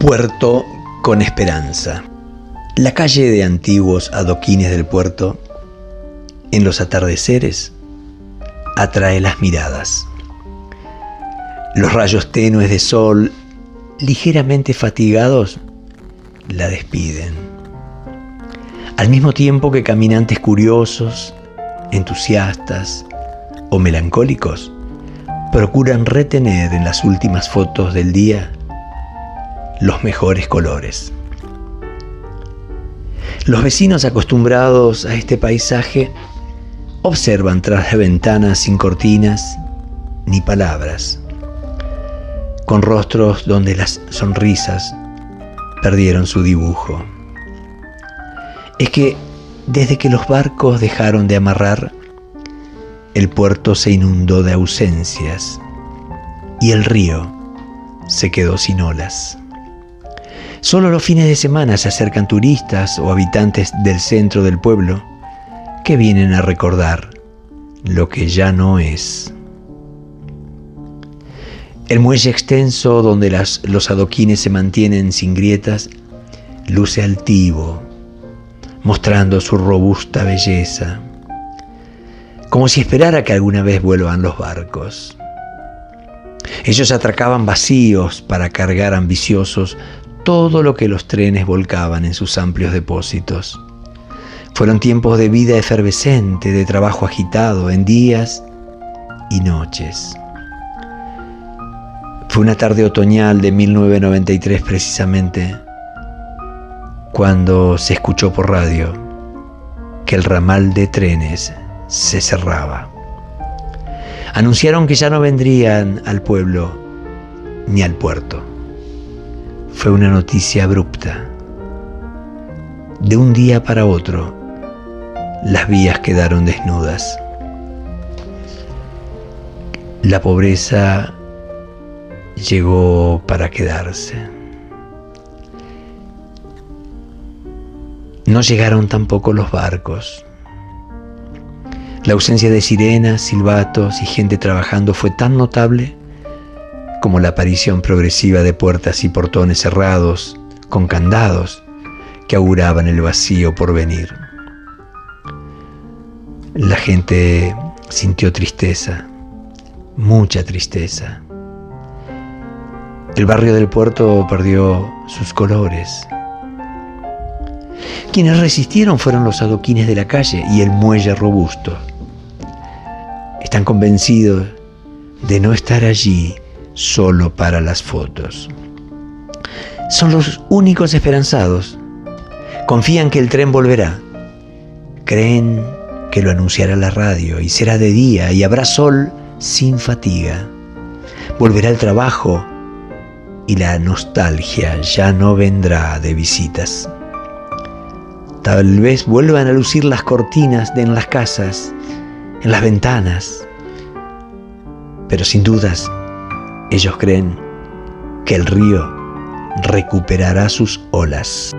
Puerto con esperanza. La calle de antiguos adoquines del puerto, en los atardeceres, atrae las miradas. Los rayos tenues de sol, ligeramente fatigados, la despiden. Al mismo tiempo que caminantes curiosos, entusiastas o melancólicos procuran retener en las últimas fotos del día los mejores colores. Los vecinos acostumbrados a este paisaje observan tras de ventanas sin cortinas ni palabras, con rostros donde las sonrisas perdieron su dibujo. Es que desde que los barcos dejaron de amarrar, el puerto se inundó de ausencias y el río se quedó sin olas. Solo los fines de semana se acercan turistas o habitantes del centro del pueblo que vienen a recordar lo que ya no es. El muelle extenso donde los adoquines se mantienen sin grietas luce altivo, mostrando su robusta belleza, como si esperara que alguna vez vuelvan los barcos. Ellos atracaban vacíos para cargar ambiciosos todo lo que los trenes volcaban en sus amplios depósitos. Fueron tiempos de vida efervescente, de trabajo agitado, en días y noches. Fue una tarde otoñal de 1993 precisamente, cuando se escuchó por radio que el ramal de trenes se cerraba. Anunciaron que ya no vendrían al pueblo ni al puerto. Fue una noticia abrupta. De un día para otro, las vías quedaron desnudas. La pobreza llegó para quedarse. No llegaron tampoco los barcos. La ausencia de sirenas, silbatos y gente trabajando fue tan notable como la aparición progresiva de puertas y portones cerrados con candados que auguraban el vacío por venir. La gente sintió tristeza, mucha tristeza. El barrio del puerto perdió sus colores. Quienes resistieron fueron los adoquines de la calle y el muelle robusto. Están convencidos de no estar allí solo para las fotos. Son los únicos esperanzados. Confían que el tren volverá. Creen que lo anunciará la radio y será de día y habrá sol sin fatiga. Volverá el trabajo y la nostalgia ya no vendrá de visitas. Tal vez vuelvan a lucir las cortinas de en las casas, en las ventanas, pero sin dudas ellos creen que el río recuperará sus olas.